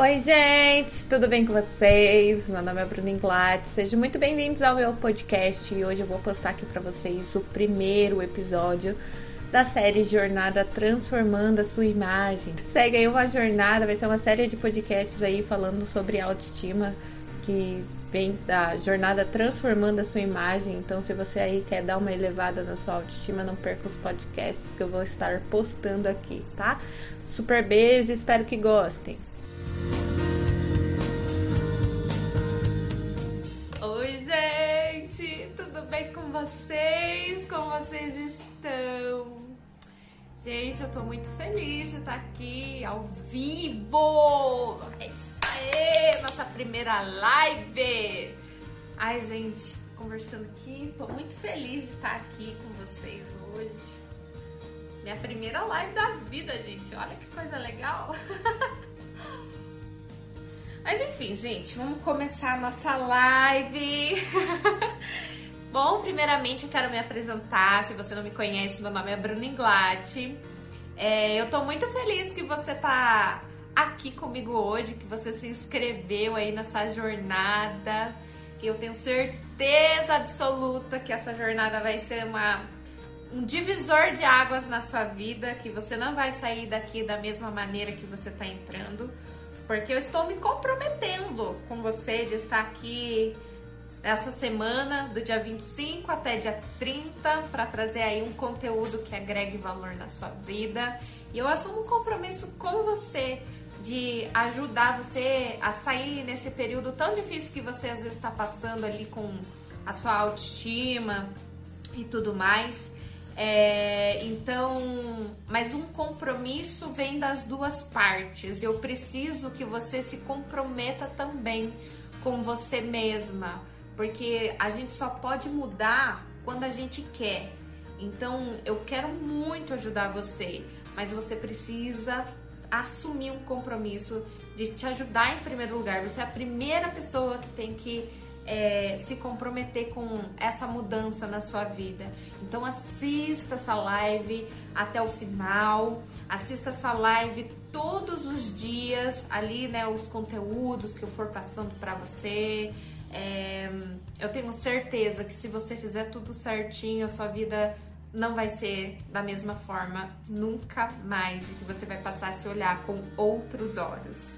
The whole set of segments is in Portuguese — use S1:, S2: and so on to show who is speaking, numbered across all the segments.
S1: Oi, gente, tudo bem com vocês? Meu nome é Bruno Inglat, sejam muito bem-vindos ao meu podcast e hoje eu vou postar aqui para vocês o primeiro episódio da série Jornada Transformando a Sua Imagem. Segue aí uma jornada, vai ser uma série de podcasts aí falando sobre autoestima que vem da jornada transformando a sua imagem. Então, se você aí quer dar uma elevada na sua autoestima, não perca os podcasts que eu vou estar postando aqui, tá? Super beijo, espero que gostem. Oi, gente, tudo bem com vocês? Como vocês estão? Gente, eu tô muito feliz de estar aqui ao vivo. É isso aí, nossa primeira live. Ai, gente, conversando aqui, tô muito feliz de estar aqui com vocês hoje. Minha primeira live da vida, gente. Olha que coisa legal. Mas enfim, gente, vamos começar a nossa live. Bom, primeiramente eu quero me apresentar. Se você não me conhece, meu nome é Bruna Inglati. É, eu tô muito feliz que você tá aqui comigo hoje, que você se inscreveu aí nessa jornada. Eu tenho certeza absoluta que essa jornada vai ser uma, um divisor de águas na sua vida, que você não vai sair daqui da mesma maneira que você tá entrando porque eu estou me comprometendo com você de estar aqui essa semana, do dia 25 até dia 30, para trazer aí um conteúdo que agregue valor na sua vida. E eu assumo um compromisso com você de ajudar você a sair nesse período tão difícil que você às vezes está passando ali com a sua autoestima e tudo mais. É, então, mas um compromisso vem das duas partes. Eu preciso que você se comprometa também com você mesma, porque a gente só pode mudar quando a gente quer. Então, eu quero muito ajudar você, mas você precisa assumir um compromisso de te ajudar em primeiro lugar. Você é a primeira pessoa que tem que é, se comprometer com essa mudança na sua vida. Então assista essa live até o final, assista essa live todos os dias ali, né, os conteúdos que eu for passando para você. É, eu tenho certeza que se você fizer tudo certinho, a sua vida não vai ser da mesma forma nunca mais e que você vai passar a se olhar com outros olhos.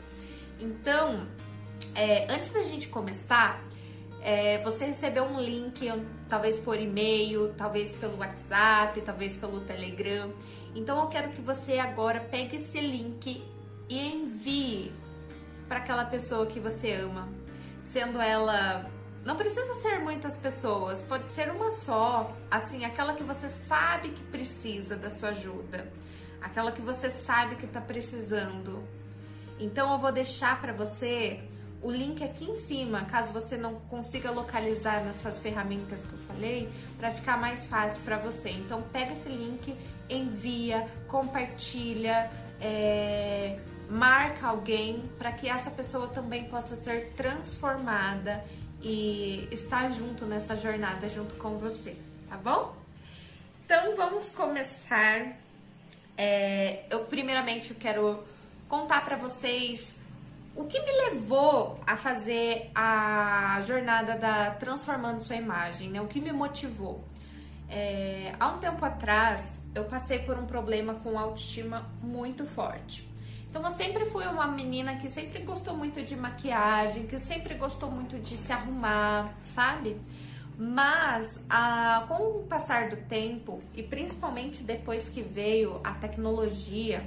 S1: Então, é, antes da gente começar, é, você recebeu um link, talvez por e-mail, talvez pelo WhatsApp, talvez pelo Telegram. Então eu quero que você agora pegue esse link e envie para aquela pessoa que você ama, sendo ela não precisa ser muitas pessoas, pode ser uma só, assim, aquela que você sabe que precisa da sua ajuda, aquela que você sabe que está precisando. Então eu vou deixar para você o link aqui em cima, caso você não consiga localizar nessas ferramentas que eu falei, para ficar mais fácil para você. Então pega esse link, envia, compartilha, é, marca alguém para que essa pessoa também possa ser transformada e estar junto nessa jornada junto com você, tá bom? Então vamos começar. É, eu primeiramente quero contar para vocês o que me levou a fazer a jornada da Transformando Sua Imagem, né? O que me motivou? É, há um tempo atrás, eu passei por um problema com autoestima muito forte. Então, eu sempre fui uma menina que sempre gostou muito de maquiagem, que sempre gostou muito de se arrumar, sabe? Mas, a, com o passar do tempo, e principalmente depois que veio a tecnologia,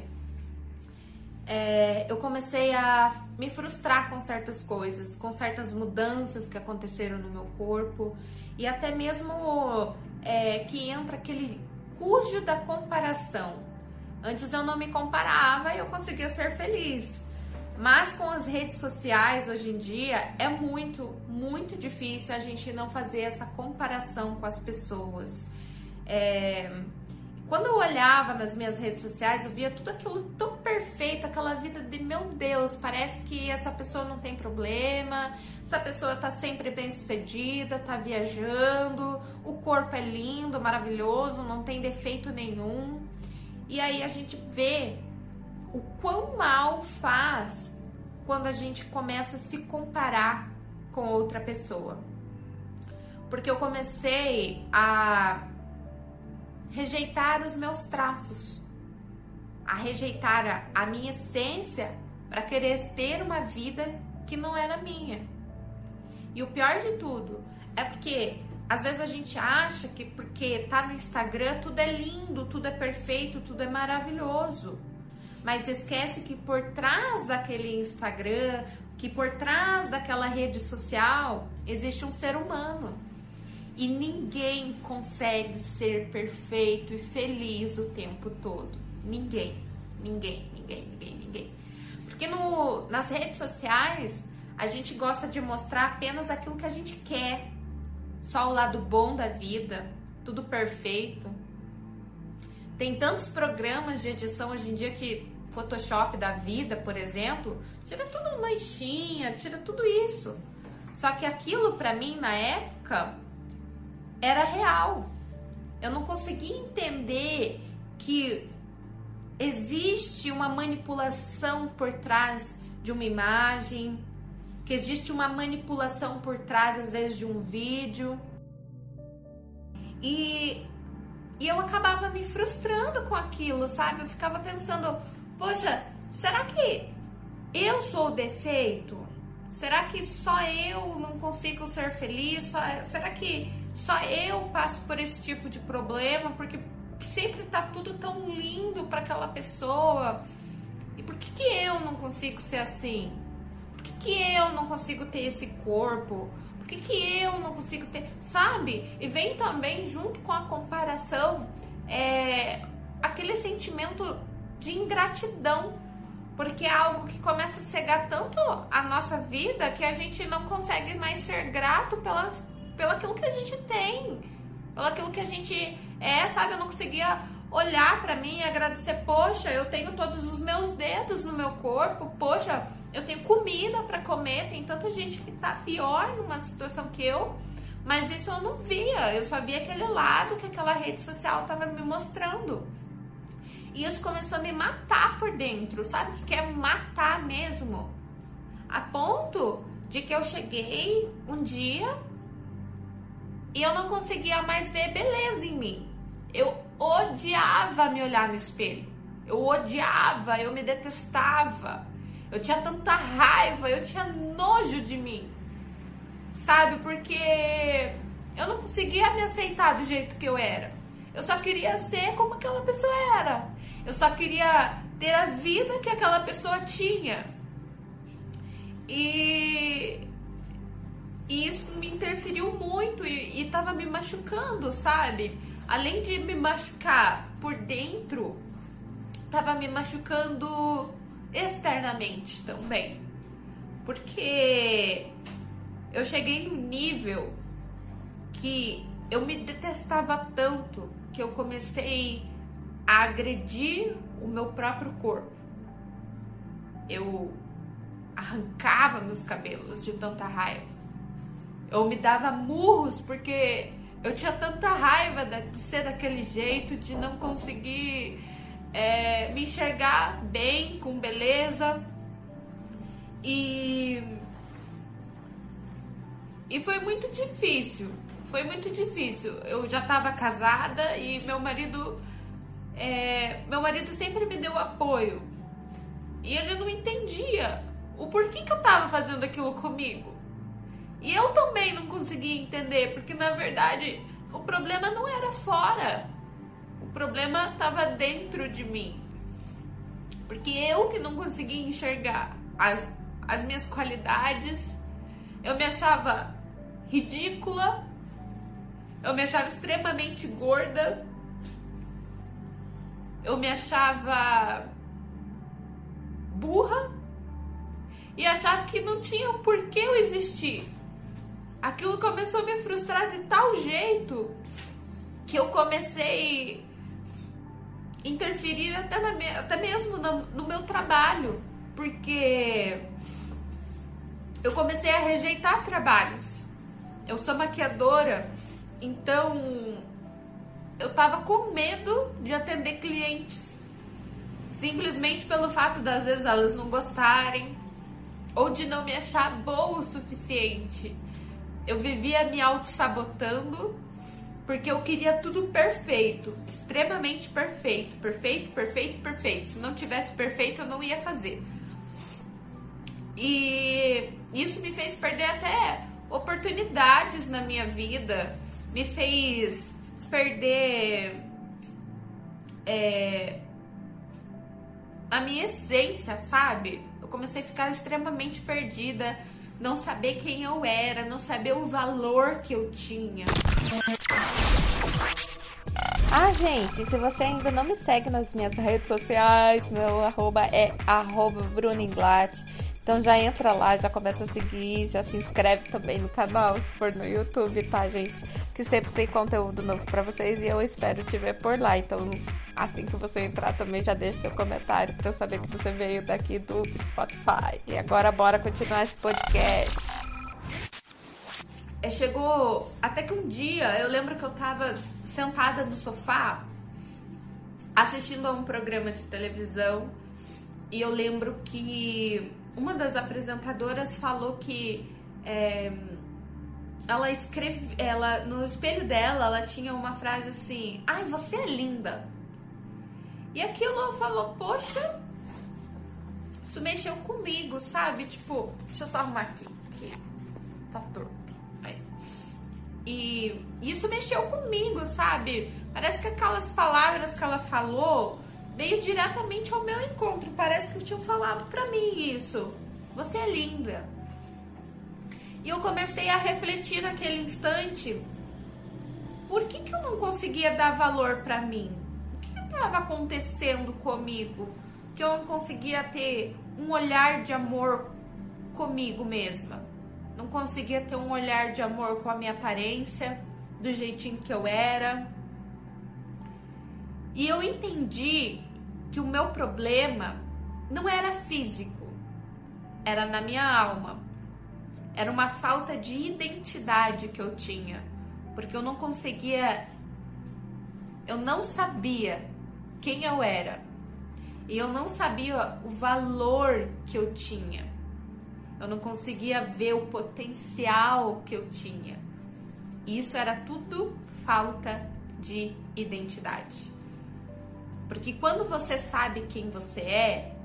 S1: é, eu comecei a me frustrar com certas coisas, com certas mudanças que aconteceram no meu corpo e até mesmo é, que entra aquele cujo da comparação. Antes eu não me comparava e eu conseguia ser feliz. Mas com as redes sociais hoje em dia é muito, muito difícil a gente não fazer essa comparação com as pessoas. É, quando eu olhava nas minhas redes sociais, eu via tudo aquilo tão perfeito, aquela vida de meu Deus, parece que essa pessoa não tem problema, essa pessoa tá sempre bem sucedida, tá viajando, o corpo é lindo, maravilhoso, não tem defeito nenhum. E aí a gente vê o quão mal faz quando a gente começa a se comparar com outra pessoa. Porque eu comecei a rejeitar os meus traços, a rejeitar a, minha essência para querer ter uma vida que não era minha. E o pior de tudo é porque às vezes a gente acha que porque tá no Instagram tudo é lindo, tudo é perfeito, tudo é maravilhoso. Mas esquece que por trás daquele Instagram, que por trás daquela rede social, existe um ser humano. E ninguém consegue ser perfeito e feliz o tempo todo. Ninguém, ninguém, ninguém, ninguém, ninguém. Porque no, nas redes sociais a gente gosta de mostrar apenas aquilo que a gente quer, só o lado bom da vida, tudo perfeito. Tem tantos programas de edição hoje em dia que Photoshop da vida, por exemplo, tira tudo manchinha, tira tudo isso. Só que aquilo para mim na época era real. Eu não conseguia entender que existe uma manipulação por trás de uma imagem, que existe uma manipulação por trás, às vezes, de um vídeo. E, e eu acabava me frustrando com aquilo, sabe? Eu ficava pensando, poxa, será que eu sou o defeito? Será que só eu não consigo ser feliz? Só, será que só eu passo por esse tipo de problema? Porque sempre tá tudo tão lindo para aquela pessoa. E por que, que eu não consigo ser assim? Por que, que eu não consigo ter esse corpo? Por que, que eu não consigo ter. Sabe? E vem também junto com a comparação é, aquele sentimento de ingratidão porque é algo que começa a cegar tanto a nossa vida que a gente não consegue mais ser grato pela, pelo aquilo que a gente tem, pelo aquilo que a gente é, sabe? Eu não conseguia olhar para mim e agradecer, poxa, eu tenho todos os meus dedos no meu corpo, poxa, eu tenho comida para comer, tem tanta gente que tá pior numa situação que eu, mas isso eu não via, eu só via aquele lado que aquela rede social tava me mostrando. E isso começou a me matar por dentro, sabe? Que quer matar mesmo. A ponto de que eu cheguei um dia e eu não conseguia mais ver beleza em mim. Eu odiava me olhar no espelho. Eu odiava, eu me detestava. Eu tinha tanta raiva, eu tinha nojo de mim. Sabe? Porque eu não conseguia me aceitar do jeito que eu era. Eu só queria ser como aquela pessoa era. Eu só queria ter a vida que aquela pessoa tinha. E, e isso me interferiu muito e, e tava me machucando, sabe? Além de me machucar por dentro, tava me machucando externamente também. Porque eu cheguei num nível que eu me detestava tanto que eu comecei a agredir o meu próprio corpo. Eu arrancava meus cabelos de tanta raiva. Eu me dava murros porque eu tinha tanta raiva de ser daquele jeito, de não conseguir é, me enxergar bem, com beleza. E, e foi muito difícil. Foi muito difícil. Eu já estava casada e meu marido é, meu marido sempre me deu apoio. E ele não entendia o porquê que eu tava fazendo aquilo comigo. E eu também não conseguia entender, porque na verdade o problema não era fora. O problema estava dentro de mim. Porque eu que não conseguia enxergar as, as minhas qualidades, eu me achava ridícula, eu me achava extremamente gorda, eu me achava burra e achava que não tinha por que eu existir. Aquilo começou a me frustrar de tal jeito que eu comecei a interferir até, na, até mesmo no, no meu trabalho, porque eu comecei a rejeitar trabalhos. Eu sou maquiadora, então eu tava com medo de atender clientes. Simplesmente pelo fato das vezes elas não gostarem, ou de não me achar boa o suficiente. Eu vivia me auto-sabotando porque eu queria tudo perfeito, extremamente perfeito, perfeito, perfeito, perfeito. Se não tivesse perfeito, eu não ia fazer. E isso me fez perder até oportunidades na minha vida, me fez perder é, a minha essência, sabe? Eu comecei a ficar extremamente perdida, não saber quem eu era, não saber o valor que eu tinha.
S2: Ah, gente, se você ainda não me segue nas minhas redes sociais, meu arroba é arroba Bruninglat. Então já entra lá, já começa a seguir, já se inscreve também no canal, se for no YouTube, tá, gente? Que sempre tem conteúdo novo para vocês e eu espero te ver por lá. Então, assim que você entrar também já deixe seu comentário para eu saber que você veio daqui do Spotify. E agora bora continuar esse podcast.
S1: É, chegou até que um dia eu lembro que eu tava sentada no sofá assistindo a um programa de televisão e eu lembro que uma das apresentadoras falou que é, ela escreve, ela no espelho dela, ela tinha uma frase assim: "Ai, você é linda". E aquilo falou: "Poxa, isso mexeu comigo, sabe? Tipo, deixa eu só arrumar aqui, que tá torto. Aí. E isso mexeu comigo, sabe? Parece que aquelas palavras que ela falou veio diretamente ao meu encontro. Parece que tinham falado para mim isso. Você é linda. E eu comecei a refletir naquele instante. Por que, que eu não conseguia dar valor para mim? O que estava acontecendo comigo? Que eu não conseguia ter um olhar de amor comigo mesma. Não conseguia ter um olhar de amor com a minha aparência, do jeitinho que eu era. E eu entendi que o meu problema não era físico, era na minha alma. Era uma falta de identidade que eu tinha, porque eu não conseguia, eu não sabia quem eu era. E eu não sabia o valor que eu tinha. Eu não conseguia ver o potencial que eu tinha. Isso era tudo falta de identidade. Porque quando você sabe quem você é,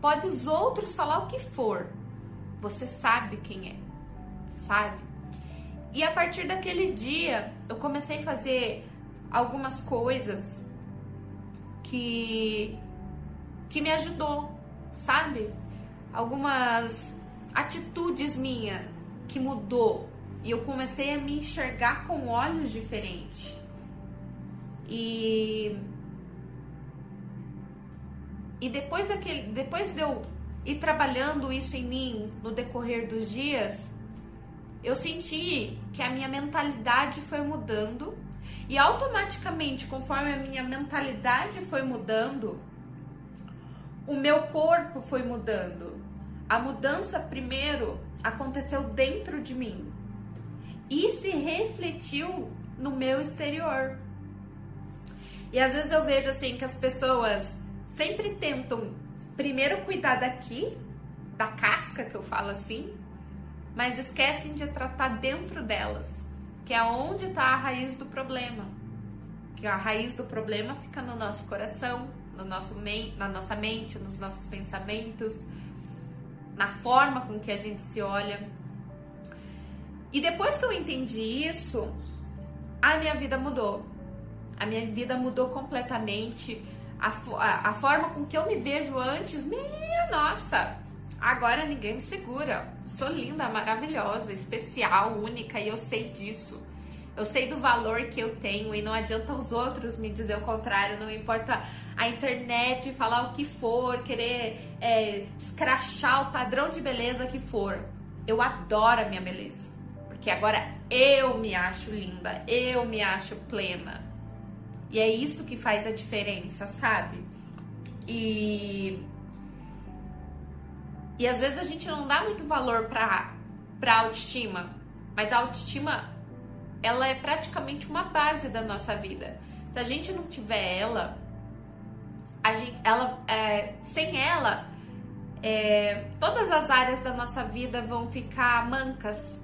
S1: pode os outros falar o que for. Você sabe quem é, sabe? E a partir daquele dia, eu comecei a fazer algumas coisas que que me ajudou, sabe? Algumas atitudes minhas que mudou e eu comecei a me enxergar com olhos diferentes. E e depois daquele, depois de eu ir trabalhando isso em mim no decorrer dos dias, eu senti que a minha mentalidade foi mudando e automaticamente, conforme a minha mentalidade foi mudando, o meu corpo foi mudando. A mudança primeiro aconteceu dentro de mim e se refletiu no meu exterior. E às vezes eu vejo assim que as pessoas sempre tentam primeiro cuidar daqui, da casca que eu falo assim, mas esquecem de tratar dentro delas, que é onde está a raiz do problema. Que a raiz do problema fica no nosso coração, no nosso na nossa mente, nos nossos pensamentos, na forma com que a gente se olha. E depois que eu entendi isso, a minha vida mudou. A minha vida mudou completamente a, a, forma com que eu me vejo antes, minha nossa, agora ninguém me segura. Sou linda, maravilhosa, especial, única e eu sei disso. Eu sei do valor que eu tenho e não adianta os outros me dizer o contrário, não importa a internet falar o que for, querer é, escrachar o padrão de beleza que for. Eu adoro a minha beleza, porque agora eu me acho linda, eu me acho plena. E é isso que faz a diferença, sabe? E e às vezes a gente não dá muito valor para para autoestima, mas a autoestima ela é praticamente uma base da nossa vida. Se a gente não tiver ela, a gente, ela é, sem ela, é, todas as áreas da nossa vida vão ficar mancas,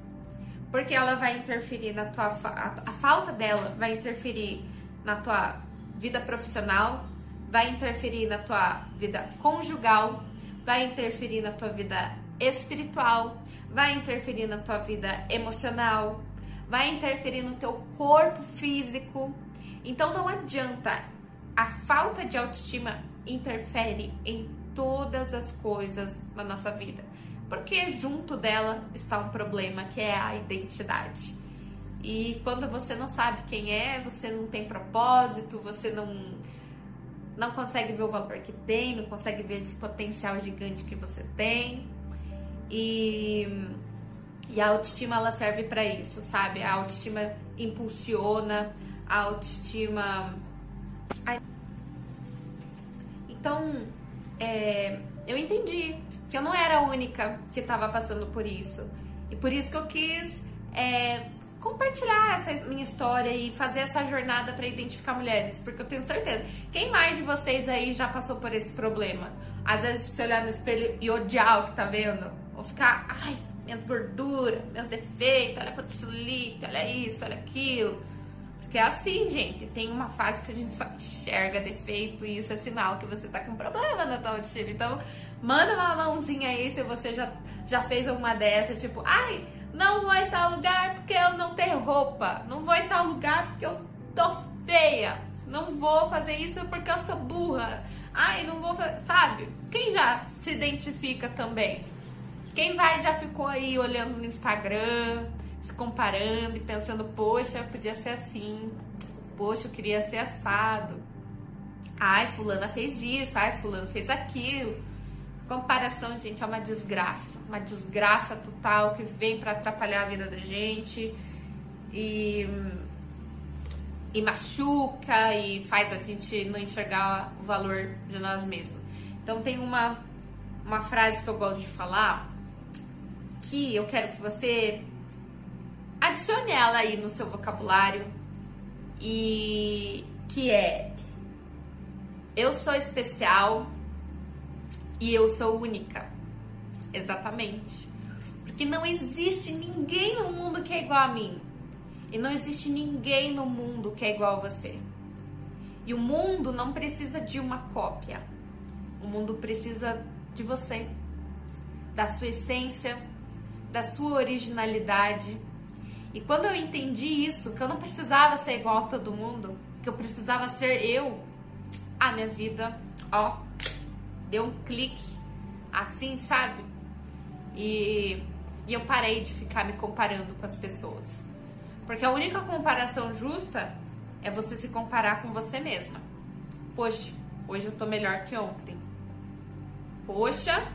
S1: porque ela vai interferir na tua a, a falta dela vai interferir na tua vida profissional, vai interferir na tua vida conjugal, vai interferir na tua vida espiritual, vai interferir na tua vida emocional, vai interferir no teu corpo físico. Então não adianta, a falta de autoestima interfere em todas as coisas na nossa vida, porque junto dela está um problema que é a identidade. E quando você não sabe quem é, você não tem propósito, você não não consegue ver o valor que tem, não consegue ver esse potencial gigante que você tem. E, e a autoestima ela serve para isso, sabe? A autoestima impulsiona, a autoestima. Então, é, eu entendi que eu não era a única que estava passando por isso. E por isso que eu quis é, compartilhar essa minha história e fazer essa jornada para identificar mulheres, porque eu tenho certeza. Quem mais de vocês aí já passou por esse problema? Às vezes se olhar no espelho e odiar o que tá vendo, ou ficar, ai, minhas gorduras, meus defeitos, olha quanto celulite, olha isso, olha aquilo. Porque é assim, gente, tem uma fase que a gente só enxerga defeito e isso é sinal que você tá com problema na tua autoestima. Então, manda uma mãozinha aí se você já, já fez uma dessas, tipo, ai, não vou em tal lugar porque eu não tenho roupa. Não vou em tal lugar porque eu tô feia. Não vou fazer isso porque eu sou burra. Ai, não vou fazer. Sabe? Quem já se identifica também? Quem vai já ficou aí olhando no Instagram, se comparando e pensando, poxa, podia ser assim. Poxa, eu queria ser assado. Ai, fulana fez isso, ai, fulano fez aquilo. Comparação, gente, é uma desgraça. Uma desgraça total que vem para atrapalhar a vida da gente e, e machuca e faz a gente não enxergar o valor de nós mesmos. Então, tem uma, uma frase que eu gosto de falar que eu quero que você adicione ela aí no seu vocabulário e que é eu sou especial e eu sou única. Exatamente. Porque não existe ninguém no mundo que é igual a mim. E não existe ninguém no mundo que é igual a você. E o mundo não precisa de uma cópia. O mundo precisa de você, da sua essência, da sua originalidade. E quando eu entendi isso, que eu não precisava ser igual a todo mundo, que eu precisava ser eu, a minha vida, ó, deu um clique assim, sabe? E, e eu parei de ficar me comparando com as pessoas. Porque a única comparação justa é você se comparar com você mesma. Poxa, hoje eu tô melhor que ontem. Poxa,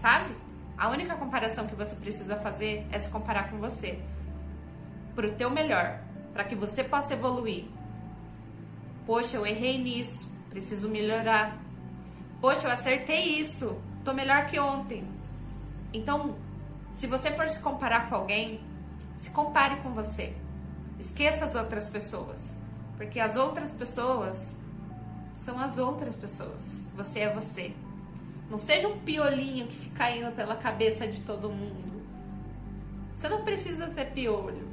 S1: sabe? A única comparação que você precisa fazer é se comparar com você. Pro teu melhor, para que você possa evoluir. Poxa, eu errei nisso, preciso melhorar. Poxa, eu acertei isso. Tô melhor que ontem. Então, se você for se comparar com alguém, se compare com você. Esqueça as outras pessoas. Porque as outras pessoas são as outras pessoas. Você é você. Não seja um piolinho que fica indo pela cabeça de todo mundo. Você não precisa ser piolho.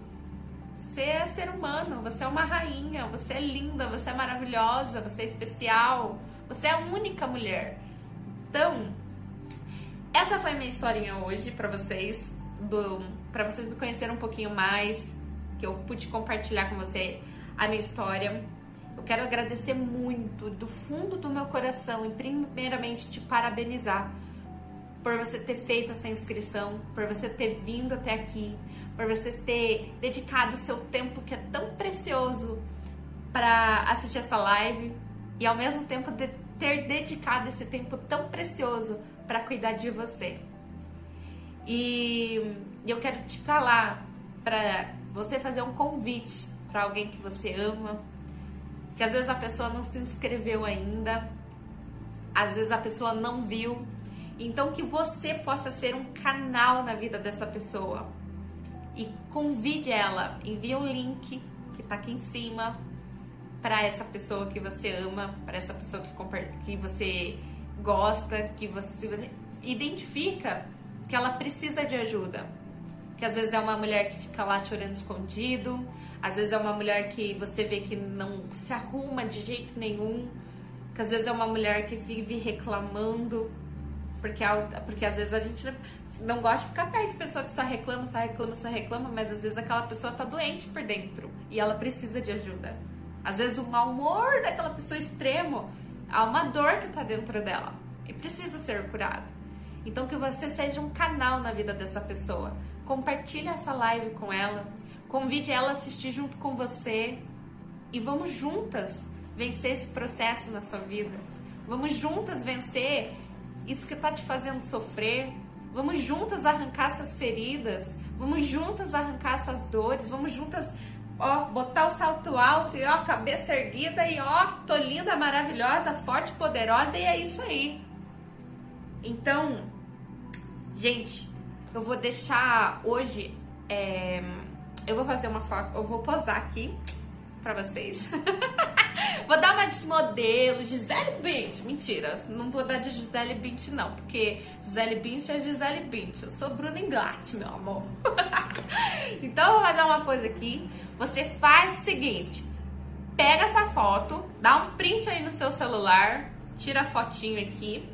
S1: Você é ser humano, você é uma rainha, você é linda, você é maravilhosa, você é especial. Você é a única mulher. Então, essa foi a minha historinha hoje para vocês, do para vocês me conhecerem um pouquinho mais, que eu pude compartilhar com você a minha história. Eu quero agradecer muito do fundo do meu coração e primeiramente te parabenizar por você ter feito essa inscrição, por você ter vindo até aqui, por você ter dedicado seu tempo que é tão precioso para assistir essa live e ao mesmo tempo de ter dedicado esse tempo tão precioso para cuidar de você. E eu quero te falar para você fazer um convite para alguém que você ama, que às vezes a pessoa não se inscreveu ainda, às vezes a pessoa não viu. Então que você possa ser um canal na vida dessa pessoa. E convide ela, envie um link que está aqui em cima para essa pessoa que você ama, para essa pessoa que, que você gosta, que você identifica que ela precisa de ajuda. Que às vezes é uma mulher que fica lá chorando escondido, às vezes é uma mulher que você vê que não se arruma de jeito nenhum, que às vezes é uma mulher que vive reclamando, porque, porque às vezes a gente não gosta de ficar perto de pessoa que só reclama, só reclama, só reclama, mas às vezes aquela pessoa tá doente por dentro e ela precisa de ajuda. Às vezes o mau humor daquela pessoa extremo, há uma dor que tá dentro dela e precisa ser curado. Então que você seja um canal na vida dessa pessoa. Compartilhe essa live com ela, convide ela a assistir junto com você e vamos juntas vencer esse processo na sua vida. Vamos juntas vencer isso que está te fazendo sofrer. Vamos juntas arrancar essas feridas. Vamos juntas arrancar essas dores. Vamos juntas, ó, botar o salto alto e ó, cabeça erguida e ó, tô linda, maravilhosa, forte, poderosa e é isso aí. Então, gente, eu vou deixar hoje. É, eu vou fazer uma foto, eu vou posar aqui pra vocês. vou dar uma de modelo, Gisele Bint. Mentira, não vou dar de Gisele Bint, não, porque Gisele Bint é Gisele Bint. Eu sou Bruna Inglatt, meu amor. então, eu vou fazer uma coisa aqui. Você faz o seguinte: pega essa foto, dá um print aí no seu celular, tira a fotinho aqui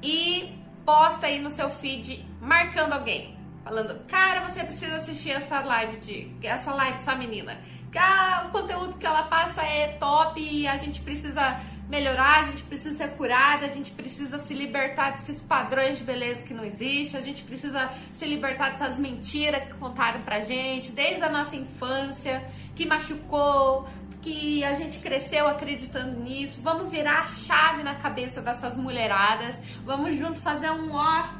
S1: e posta aí no seu feed marcando alguém. Falando, cara, você precisa assistir essa live de. essa live dessa menina ah, o conteúdo que ela passa é top e a gente precisa melhorar, a gente precisa ser curada, a gente precisa se libertar desses padrões de beleza que não existe, a gente precisa se libertar dessas mentiras que contaram pra gente desde a nossa infância, que machucou, que a gente cresceu acreditando nisso. Vamos virar a chave na cabeça dessas mulheradas. Vamos junto fazer um,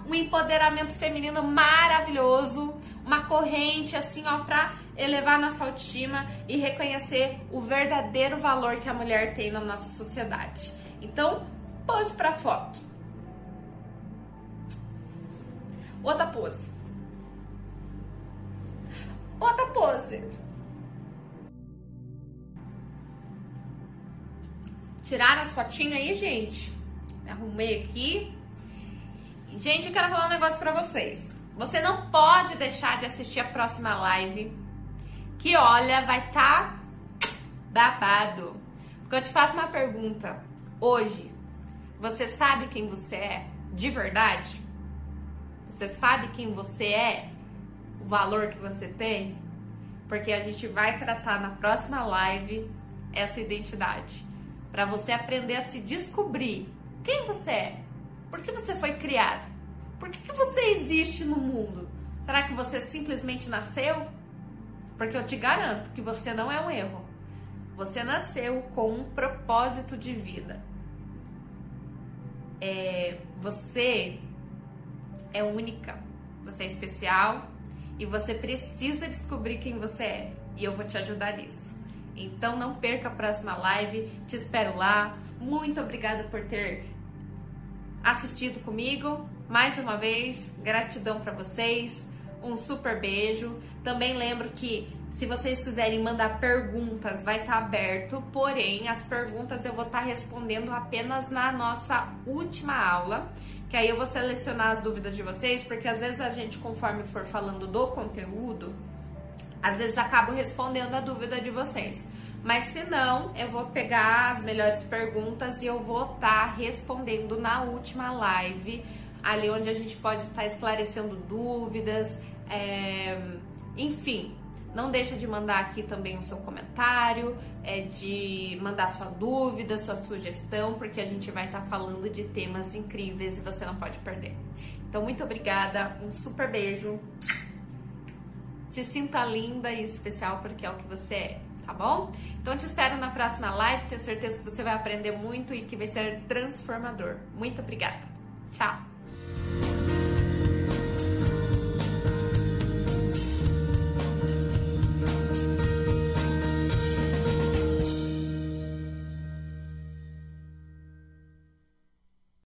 S1: um empoderamento feminino maravilhoso, uma corrente assim, ó, pra elevar nossa autoestima e reconhecer o verdadeiro valor que a mulher tem na nossa sociedade. Então, pose para foto. Outra pose. Outra pose. Tiraram as fotinhas aí, gente? Me arrumei aqui. Gente, eu quero falar um negócio pra vocês. Você não pode deixar de assistir a próxima live que olha, vai estar tá babado. Porque eu te faço uma pergunta. Hoje, você sabe quem você é de verdade? Você sabe quem você é? O valor que você tem? Porque a gente vai tratar na próxima live essa identidade. Para você aprender a se descobrir quem você é. Por que você foi criado? Por que, que você existe no mundo? Será que você simplesmente nasceu? Porque eu te garanto que você não é um erro. Você nasceu com um propósito de vida. É, você é única, você é especial e você precisa descobrir quem você é. E eu vou te ajudar nisso. Então não perca a próxima live, te espero lá. Muito obrigada por ter assistido comigo. Mais uma vez, gratidão para vocês um super beijo. Também lembro que se vocês quiserem mandar perguntas, vai estar tá aberto, porém as perguntas eu vou estar tá respondendo apenas na nossa última aula, que aí eu vou selecionar as dúvidas de vocês, porque às vezes a gente, conforme for falando do conteúdo, às vezes acabo respondendo a dúvida de vocês. Mas se não, eu vou pegar as melhores perguntas e eu vou estar tá respondendo na última live, ali onde a gente pode estar esclarecendo dúvidas, é, enfim, não deixa de mandar aqui também o seu comentário, é, de mandar sua dúvida, sua sugestão, porque a gente vai estar tá falando de temas incríveis e você não pode perder. Então, muito obrigada, um super beijo. Se sinta linda e especial porque é o que você é, tá bom? Então, te espero na próxima live. Tenho certeza que você vai aprender muito e que vai ser transformador. Muito obrigada. Tchau!